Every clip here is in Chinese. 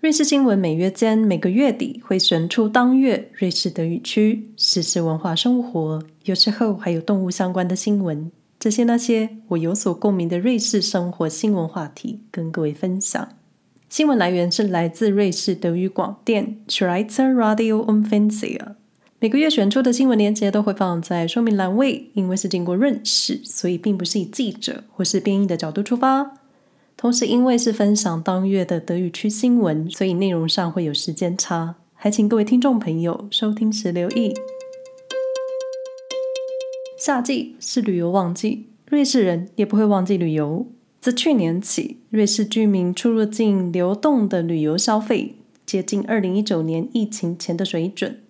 瑞士新闻每月间每个月底会选出当月瑞士德语区时事文化生活，有时候还有动物相关的新闻。这些那些我有所共鸣的瑞士生活新闻话题，跟各位分享。新闻来源是来自瑞士德语广电 Schweizer Radio und Fernsehen。每个月选出的新闻链接都会放在说明栏位，因为是经过润饰，所以并不是以记者或是编译的角度出发。同时，因为是分享当月的德语区新闻，所以内容上会有时间差，还请各位听众朋友收听时留意。夏季是旅游旺季，瑞士人也不会忘记旅游。自去年起，瑞士居民出入境流动的旅游消费接近二零一九年疫情前的水准。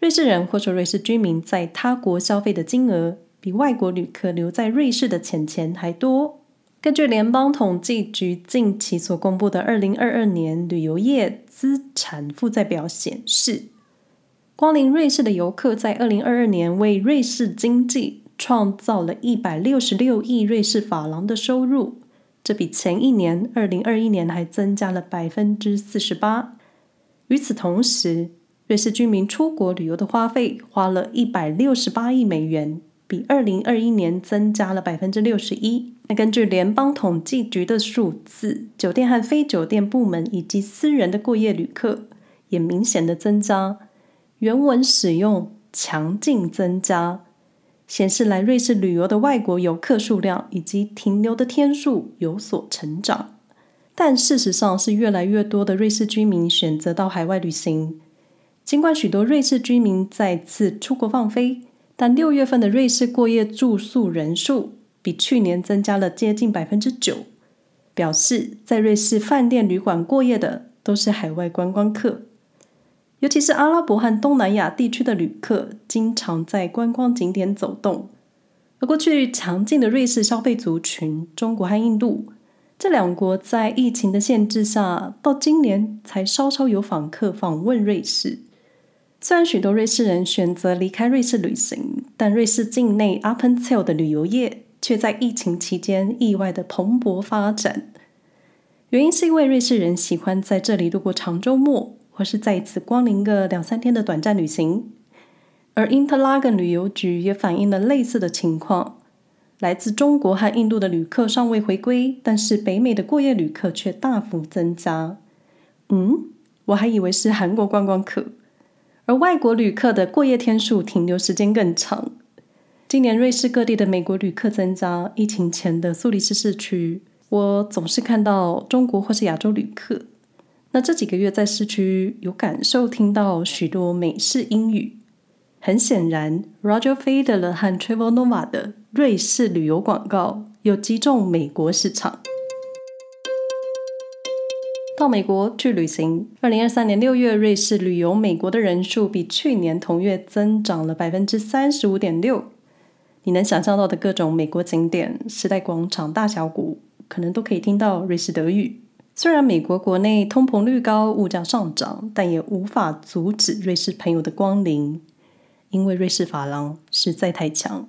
瑞士人或说瑞士居民在他国消费的金额，比外国旅客留在瑞士的钱钱还多。根据联邦统计局近期所公布的二零二二年旅游业资产负债表显示，光临瑞士的游客在二零二二年为瑞士经济创造了一百六十六亿瑞士法郎的收入，这比前一年二零二一年还增加了百分之四十八。与此同时，瑞士居民出国旅游的花费花了一百六十八亿美元。比二零二一年增加了百分之六十一。那根据联邦统计局的数字，酒店和非酒店部门以及私人的过夜旅客也明显的增加。原文使用“强劲增加”，显示来瑞士旅游的外国游客数量以及停留的天数有所成长。但事实上是越来越多的瑞士居民选择到海外旅行。尽管许多瑞士居民再次出国放飞。但六月份的瑞士过夜住宿人数比去年增加了接近百分之九，表示在瑞士饭店旅馆过夜的都是海外观光客，尤其是阿拉伯和东南亚地区的旅客，经常在观光景点走动。而过去强劲的瑞士消费族群中国和印度这两国，在疫情的限制下，到今年才稍稍有访客访问瑞士。虽然许多瑞士人选择离开瑞士旅行，但瑞士境内 Appenzell 的旅游业却在疫情期间意外的蓬勃发展。原因是因为瑞士人喜欢在这里度过长周末，或是在此光临个两三天的短暂旅行。而 Interlaken 旅游局也反映了类似的情况：来自中国和印度的旅客尚未回归，但是北美的过夜旅客却大幅增加。嗯，我还以为是韩国观光客。而外国旅客的过夜天数停留时间更长。今年瑞士各地的美国旅客增加，疫情前的苏黎世市区，我总是看到中国或是亚洲旅客。那这几个月在市区有感受听到许多美式英语。很显然，Roger Federer 和 Trevor Noah 的瑞士旅游广告有击中美国市场。到美国去旅行。二零二三年六月，瑞士旅游美国的人数比去年同月增长了百分之三十五点六。你能想象到的各种美国景点、时代广场、大峡谷，可能都可以听到瑞士德语。虽然美国国内通膨率高、物价上涨，但也无法阻止瑞士朋友的光临，因为瑞士法郎实在太强。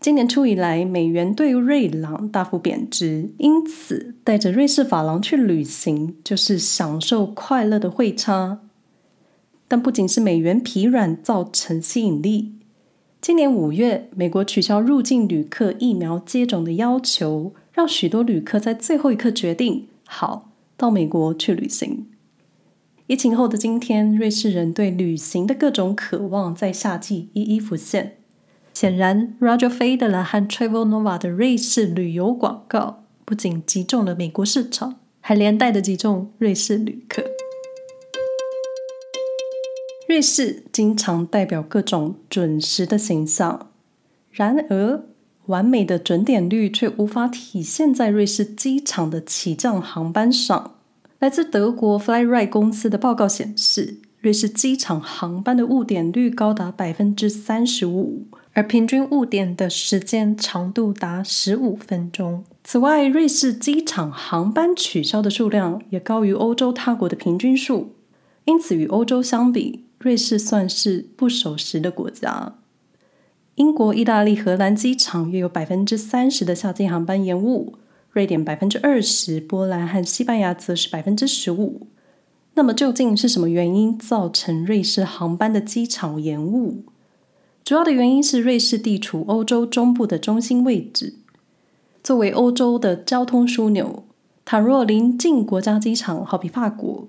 今年初以来，美元对瑞郎大幅贬值，因此带着瑞士法郎去旅行就是享受快乐的汇差。但不仅是美元疲软造成吸引力，今年五月，美国取消入境旅客疫苗接种的要求，让许多旅客在最后一刻决定好到美国去旅行。疫情后的今天，瑞士人对旅行的各种渴望在夏季一一浮现。显然，Roger Federer 和 Trevor Noah 的瑞士旅游广告不仅击中了美国市场，还连带的击中瑞士旅客。瑞士经常代表各种准时的形象，然而完美的准点率却无法体现在瑞士机场的起降航班上。来自德国 Flyright 公司的报告显示，瑞士机场航班的误点率高达百分之三十五。而平均误点的时间长度达十五分钟。此外，瑞士机场航班取消的数量也高于欧洲他国的平均数，因此与欧洲相比，瑞士算是不守时的国家。英国、意大利、荷兰机场约有百分之三十的夏季航班延误，瑞典百分之二十，波兰和西班牙则是百分之十五。那么究竟是什么原因造成瑞士航班的机场延误？主要的原因是瑞士地处欧洲中部的中心位置，作为欧洲的交通枢纽，倘若邻近国家机场，好比法国，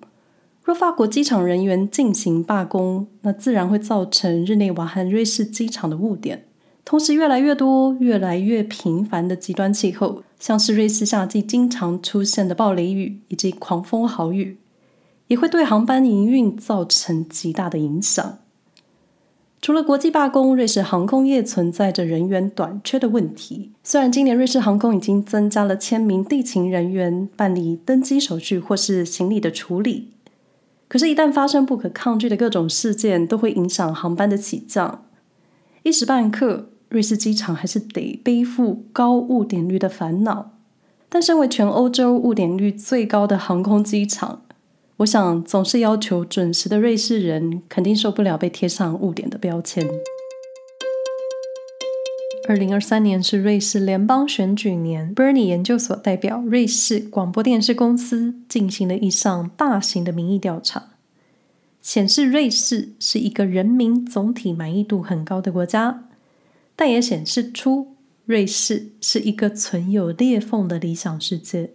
若法国机场人员进行罢工，那自然会造成日内瓦和瑞士机场的误点。同时，越来越多、越来越频繁的极端气候，像是瑞士夏季经常出现的暴雷雨以及狂风豪雨，也会对航班营运造成极大的影响。除了国际罢工，瑞士航空业存在着人员短缺的问题。虽然今年瑞士航空已经增加了千名地勤人员办理登机手续或是行李的处理，可是，一旦发生不可抗拒的各种事件，都会影响航班的起降。一时半刻，瑞士机场还是得背负高误点率的烦恼。但身为全欧洲误点率最高的航空机场，我想总是要求准时的瑞士人肯定受不了被贴上误点的标签。二零二三年是瑞士联邦选举年，Bernie 研究所代表瑞士广播电视公司进行了一项大型的民意调查。显示瑞士是一个人民总体满意度很高的国家，但也显示出瑞士是一个存有裂缝的理想世界。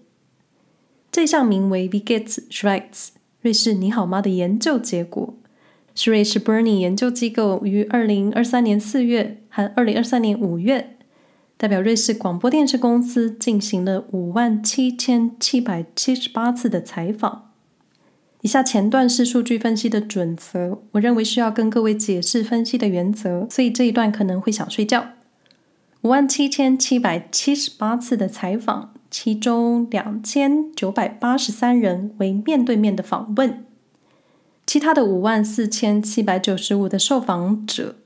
这项名为 “Wie geht's Schweiz？” 瑞士你好吗的研究结果，是瑞士 Bernie 研究机构于二零二三年四月和二零二三年五月，代表瑞士广播电视公司进行了五万七千七百七十八次的采访。以下前段是数据分析的准则，我认为需要跟各位解释分析的原则，所以这一段可能会想睡觉。五万七千七百七十八次的采访，其中两千九百八十三人为面对面的访问，其他的五万四千七百九十五的受访者，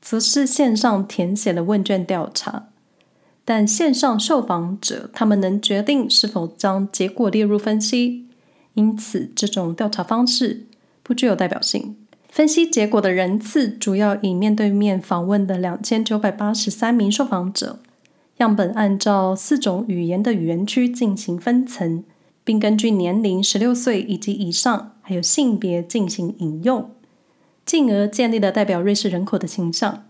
则是线上填写了问卷调查。但线上受访者他们能决定是否将结果列入分析。因此，这种调查方式不具有代表性。分析结果的人次主要以面对面访问的两千九百八十三名受访者，样本按照四种语言的语言区进行分层，并根据年龄十六岁以及以上，还有性别进行引用，进而建立了代表瑞士人口的形象。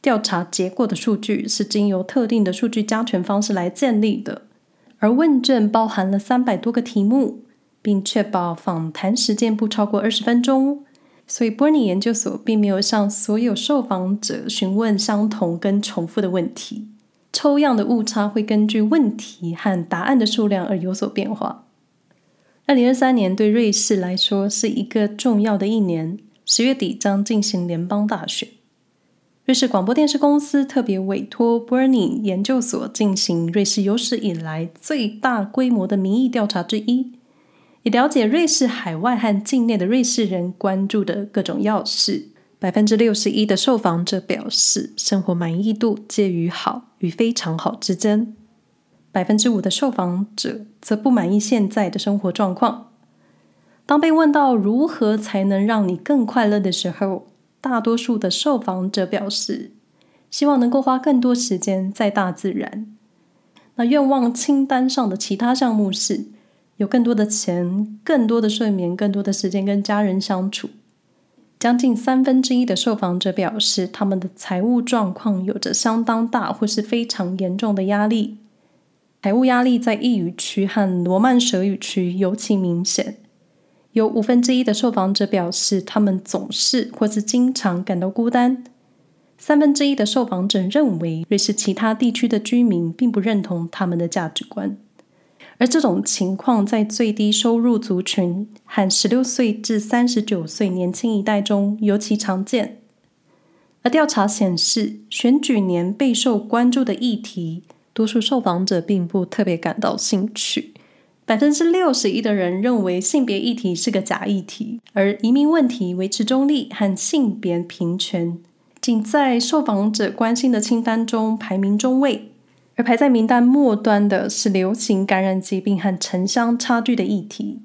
调查结果的数据是经由特定的数据加权方式来建立的，而问卷包含了三百多个题目。并确保访谈时间不超过二十分钟，所以波尼研究所并没有向所有受访者询问相同跟重复的问题。抽样的误差会根据问题和答案的数量而有所变化。二零二三年对瑞士来说是一个重要的一年，十月底将进行联邦大选。瑞士广播电视公司特别委托 Bernie 研究所进行瑞士有史以来最大规模的民意调查之一。以了解瑞士海外和境内的瑞士人关注的各种要事，百分之六十一的受访者表示生活满意度介于好与非常好之间，百分之五的受访者则不满意现在的生活状况。当被问到如何才能让你更快乐的时候，大多数的受访者表示希望能够花更多时间在大自然。那愿望清单上的其他项目是。有更多的钱、更多的睡眠、更多的时间跟家人相处。将近三分之一的受访者表示，他们的财务状况有着相当大或是非常严重的压力。财务压力在义语区和罗曼舍语区尤其明显。有五分之一的受访者表示，他们总是或是经常感到孤单。三分之一的受访者认为，瑞士其他地区的居民并不认同他们的价值观。而这种情况在最低收入族群和十六岁至三十九岁年轻一代中尤其常见。而调查显示，选举年备受关注的议题，多数受访者并不特别感到兴趣。百分之六十一的人认为性别议题是个假议题，而移民问题维持中立和性别平权，仅在受访者关心的清单中排名中位。而排在名单末端的是流行感染疾病和城乡差距的议题。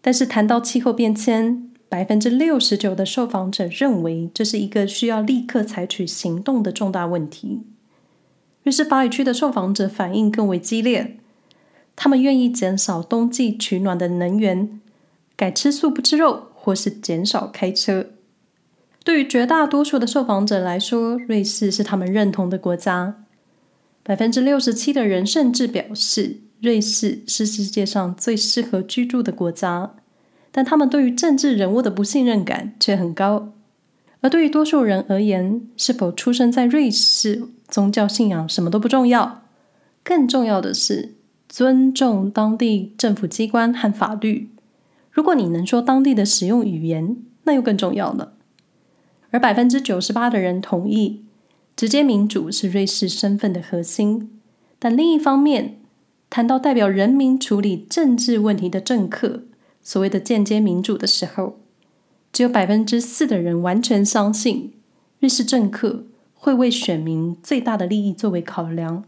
但是谈到气候变迁，百分之六十九的受访者认为这是一个需要立刻采取行动的重大问题。瑞士法语区的受访者反应更为激烈，他们愿意减少冬季取暖的能源，改吃素不吃肉，或是减少开车。对于绝大多数的受访者来说，瑞士是他们认同的国家。百分之六十七的人甚至表示，瑞士是世界上最适合居住的国家。但他们对于政治人物的不信任感却很高。而对于多数人而言，是否出生在瑞士，宗教信仰什么都不重要，更重要的是尊重当地政府机关和法律。如果你能说当地的使用语言，那又更重要了。而百分之九十八的人同意，直接民主是瑞士身份的核心。但另一方面，谈到代表人民处理政治问题的政客，所谓的间接民主的时候，只有百分之四的人完全相信瑞士政客会为选民最大的利益作为考量。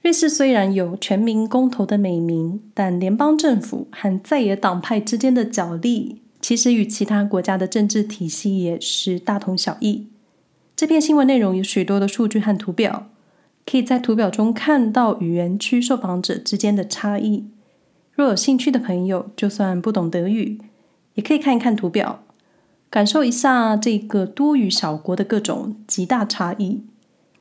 瑞士虽然有全民公投的美名，但联邦政府和在野党派之间的角力，其实与其他国家的政治体系也是大同小异。这篇新闻内容有许多的数据和图表，可以在图表中看到语言区受访者之间的差异。若有兴趣的朋友，就算不懂德语，也可以看一看图表，感受一下这个多语小国的各种极大差异。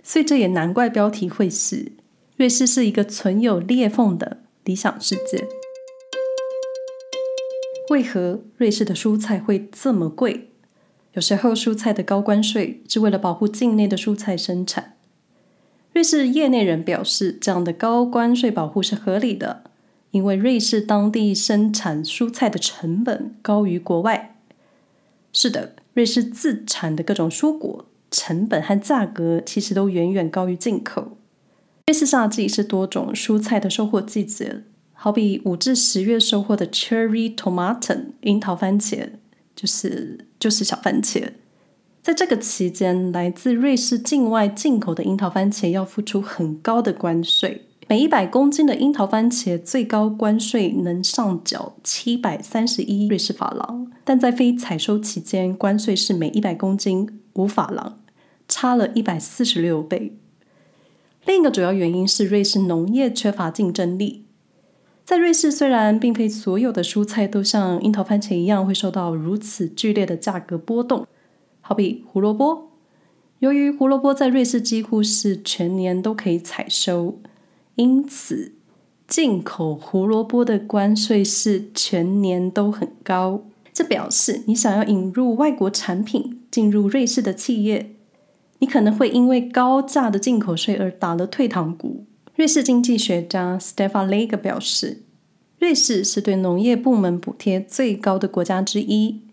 所以这也难怪标题会是“瑞士是一个存有裂缝的理想世界”。为何瑞士的蔬菜会这么贵？有时候蔬菜的高关税是为了保护境内的蔬菜生产。瑞士业内人表示，这样的高关税保护是合理的。因为瑞士当地生产蔬菜的成本高于国外。是的，瑞士自产的各种蔬果成本和价格其实都远远高于进口。瑞士夏季是多种蔬菜的收获季节，好比五至十月收获的 Cherry Tomaten 樱桃番茄，就是就是小番茄。在这个期间，来自瑞士境外进口的樱桃番茄要付出很高的关税。每一百公斤的樱桃番茄最高关税能上缴七百三十一瑞士法郎，但在非采收期间，关税是每一百公斤五法郎，差了一百四十六倍。另一个主要原因是瑞士农业缺乏竞争力。在瑞士，虽然并非所有的蔬菜都像樱桃番茄一样会受到如此剧烈的价格波动，好比胡萝卜，由于胡萝卜在瑞士几乎是全年都可以采收。因此，进口胡萝卜的关税是全年都很高。这表示你想要引入外国产品进入瑞士的企业，你可能会因为高价的进口税而打了退堂鼓。瑞士经济学家 Stefan Lega 表示，瑞士是对农业部门补贴最高的国家之一。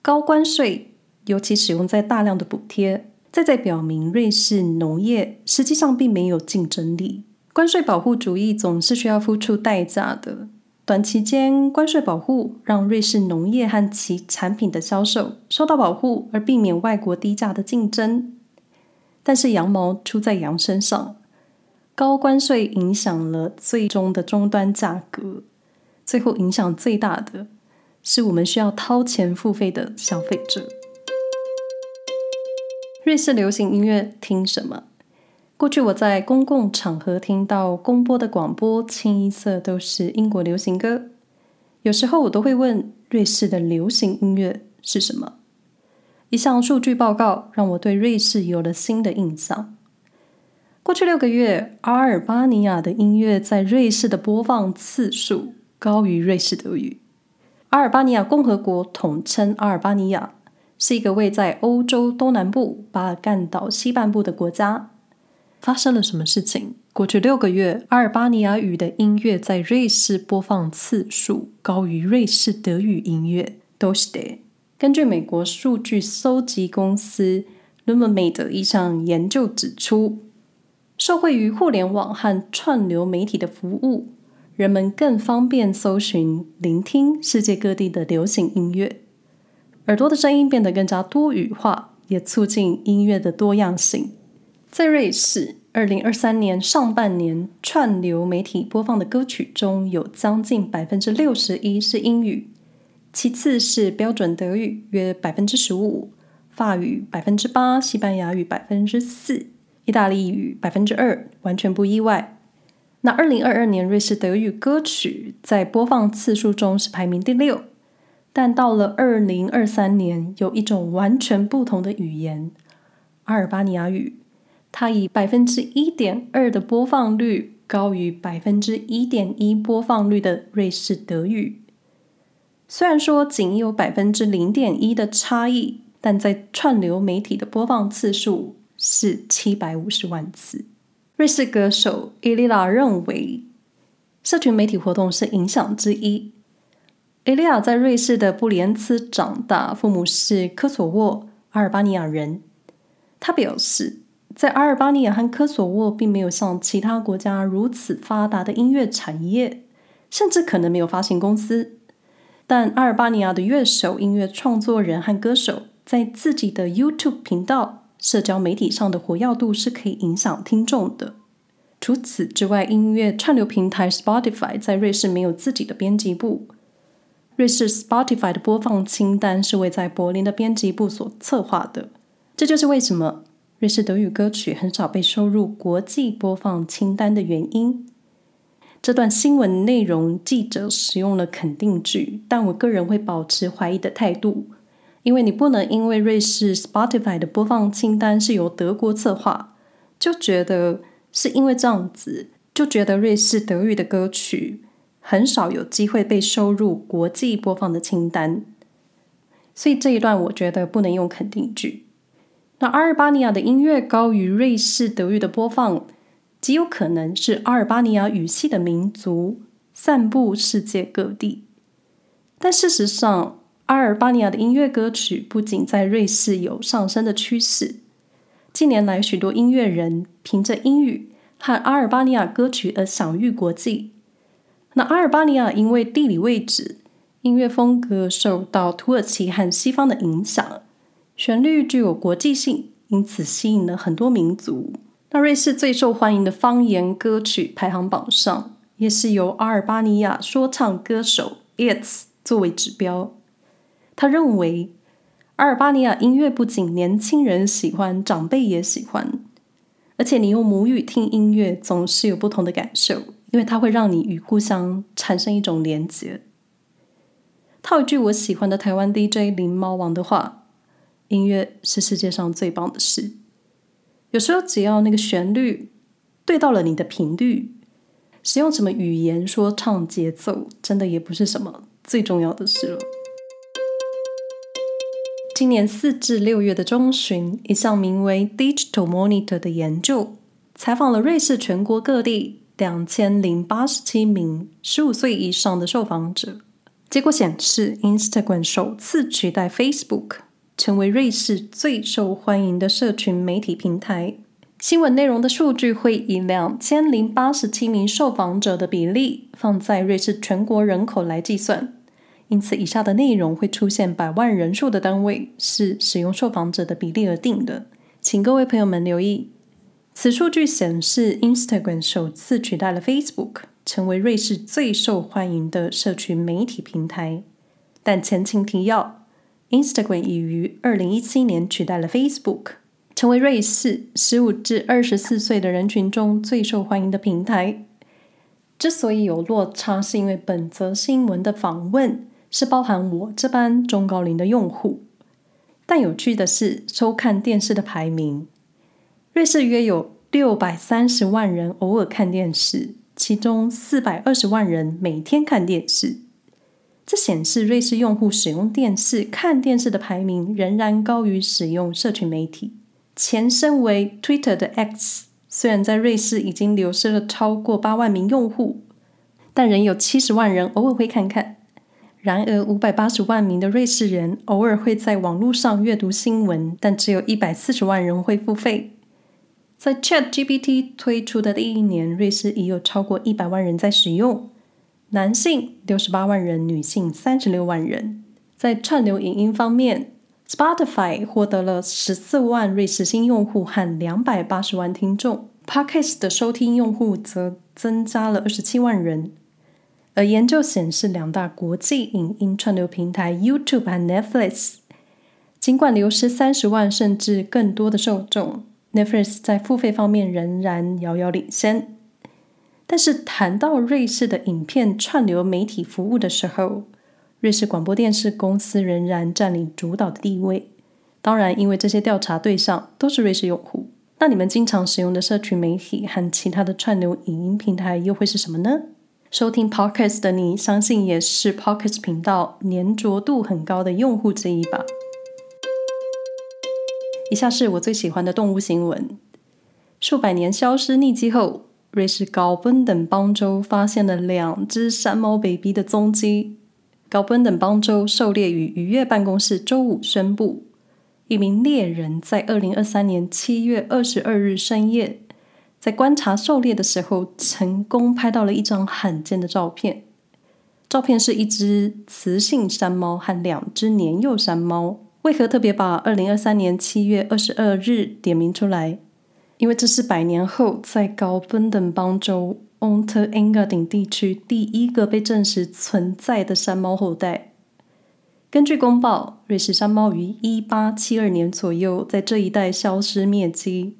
高关税尤其使用在大量的补贴，再再表明瑞士农业实际上并没有竞争力。关税保护主义总是需要付出代价的。短期间，关税保护让瑞士农业和其产品的销售受到保护，而避免外国低价的竞争。但是羊毛出在羊身上，高关税影响了最终的终端价格，最后影响最大的是我们需要掏钱付费的消费者。瑞士流行音乐听什么？过去我在公共场合听到公播的广播，清一色都是英国流行歌。有时候我都会问，瑞士的流行音乐是什么？一项数据报告让我对瑞士有了新的印象。过去六个月，阿尔巴尼亚的音乐在瑞士的播放次数高于瑞士德语。阿尔巴尼亚共和国统称阿尔巴尼亚，是一个位在欧洲东南部巴尔干岛西半部的国家。发生了什么事情？过去六个月，阿尔巴尼亚语的音乐在瑞士播放次数高于瑞士德语音乐。都是的。根据美国数据搜集公司 Lumamate 的一项研究指出，受惠于互联网和串流媒体的服务，人们更方便搜寻、聆听世界各地的流行音乐。耳朵的声音变得更加多语化，也促进音乐的多样性。在瑞士，二零二三年上半年串流媒体播放的歌曲中有将近百分之六十一是英语，其次是标准德语约百分之十五，法语百分之八，西班牙语百分之四，意大利语百分之二，完全不意外。那二零二二年瑞士德语歌曲在播放次数中是排名第六，但到了二零二三年，有一种完全不同的语言——阿尔巴尼亚语，它以百分之一点二的播放率高于百分之一点一播放率的瑞士德语。虽然说仅有百分之零点一的差异，但在串流媒体的播放次数是七百五十万次。瑞士歌手伊莉拉认为，社群媒体活动是影响之一。伊利亚在瑞士的布里恩茨长大，父母是科索沃阿尔巴尼亚人。他表示，在阿尔巴尼亚和科索沃并没有像其他国家如此发达的音乐产业，甚至可能没有发行公司。但阿尔巴尼亚的乐手、音乐创作人和歌手在自己的 YouTube 频道、社交媒体上的活跃度是可以影响听众的。除此之外，音乐串流平台 Spotify 在瑞士没有自己的编辑部。瑞士 Spotify 的播放清单是为在柏林的编辑部所策划的，这就是为什么瑞士德语歌曲很少被收入国际播放清单的原因。这段新闻内容记者使用了肯定句，但我个人会保持怀疑的态度，因为你不能因为瑞士 Spotify 的播放清单是由德国策划，就觉得是因为这样子，就觉得瑞士德语的歌曲。很少有机会被收入国际播放的清单，所以这一段我觉得不能用肯定句。那阿尔巴尼亚的音乐高于瑞士德语的播放，极有可能是阿尔巴尼亚语系的民族散布世界各地。但事实上，阿尔巴尼亚的音乐歌曲不仅在瑞士有上升的趋势，近年来许多音乐人凭着英语和阿尔巴尼亚歌曲而享誉国际。那阿尔巴尼亚因为地理位置、音乐风格受到土耳其和西方的影响，旋律具有国际性，因此吸引了很多民族。那瑞士最受欢迎的方言歌曲排行榜上，也是由阿尔巴尼亚说唱歌手 ITZY 作为指标。他认为，阿尔巴尼亚音乐不仅年轻人喜欢，长辈也喜欢，而且你用母语听音乐，总是有不同的感受。因为它会让你与故乡产生一种连结。套一句我喜欢的台湾 DJ 林猫王的话：“音乐是世界上最棒的事。有时候只要那个旋律对到了你的频率，使用什么语言说唱节奏，真的也不是什么最重要的事了。”今年四至六月的中旬，一项名为 Digital Monitor 的研究采访了瑞士全国各地。两千零八十七名十五岁以上的受访者，结果显示，Instagram 首次取代 Facebook，成为瑞士最受欢迎的社群媒体平台。新闻内容的数据会以两千零八十七名受访者的比例放在瑞士全国人口来计算，因此以下的内容会出现百万人数的单位，是使用受访者的比例而定的，请各位朋友们留意。此数据显示，Instagram 首次取代了 Facebook，成为瑞士最受欢迎的社群媒体平台。但前情提要，Instagram 已于二零一七年取代了 Facebook，成为瑞士十五至二十四岁的人群中最受欢迎的平台。之所以有落差，是因为本则新闻的访问是包含我这般中高龄的用户。但有趣的是，收看电视的排名。瑞士约有六百三十万人偶尔看电视，其中四百二十万人每天看电视。这显示瑞士用户使用电视看电视的排名仍然高于使用社群媒体。前身为 Twitter 的 X，虽然在瑞士已经流失了超过八万名用户，但仍有七十万人偶尔会看看。然而，五百八十万名的瑞士人偶尔会在网络上阅读新闻，但只有一百四十万人会付费。在 ChatGPT 推出的第一年，瑞士已有超过一百万人在使用，男性六十八万人，女性三十六万人。在串流影音方面，Spotify 获得了十四万瑞士新用户和两百八十万听众，Podcast 的收听用户则增加了二十七万人。而研究显示，两大国际影音串流平台 YouTube 和 Netflix，尽管流失三十万甚至更多的受众。Netflix 在付费方面仍然遥遥领先，但是谈到瑞士的影片串流媒体服务的时候，瑞士广播电视公司仍然占领主导的地位。当然，因为这些调查对象都是瑞士用户，那你们经常使用的社群媒体和其他的串流影音平台又会是什么呢？收听 Podcast 的你，相信也是 Podcast 频道粘着度很高的用户之一吧。以下是我最喜欢的动物新闻：数百年消失匿迹后。瑞士高本等邦州发现了两只山猫 baby 的踪迹。高本等邦州狩猎与渔业办公室周五宣布，一名猎人在二零二三年七月二十二日深夜，在观察狩猎的时候，成功拍到了一张罕见的照片。照片是一只雌性山猫和两只年幼山猫。为何特别把二零二三年七月二十二日点名出来？因为这是百年后在高本登邦州 o n t e r e n g a d i n 地区第一个被证实存在的山猫后代。根据公报，瑞士山猫于一八七二年左右在这一带消失灭迹。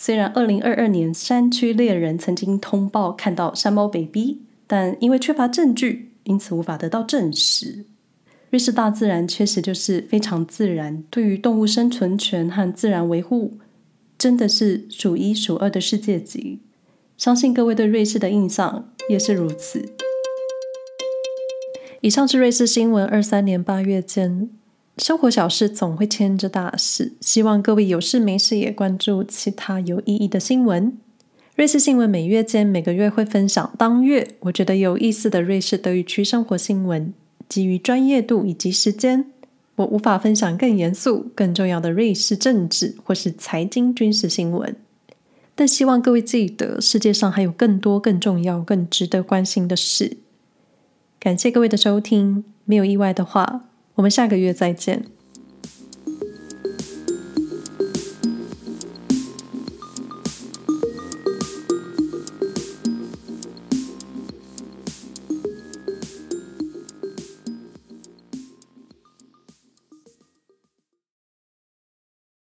虽然二零二二年山区猎人曾经通报看到山猫 baby，但因为缺乏证据，因此无法得到证实。瑞士大自然确实就是非常自然，对于动物生存权和自然维护。真的是数一数二的世界级，相信各位对瑞士的印象也是如此。以上是瑞士新闻二三年八月间，生活小事总会牵着大事，希望各位有事没事也关注其他有意义的新闻。瑞士新闻每月间每个月会分享当月我觉得有意思的瑞士德语区生活新闻，基于专业度以及时间。我无法分享更严肃、更重要的瑞士政治或是财经军事新闻，但希望各位记得，世界上还有更多更重要、更值得关心的事。感谢各位的收听，没有意外的话，我们下个月再见。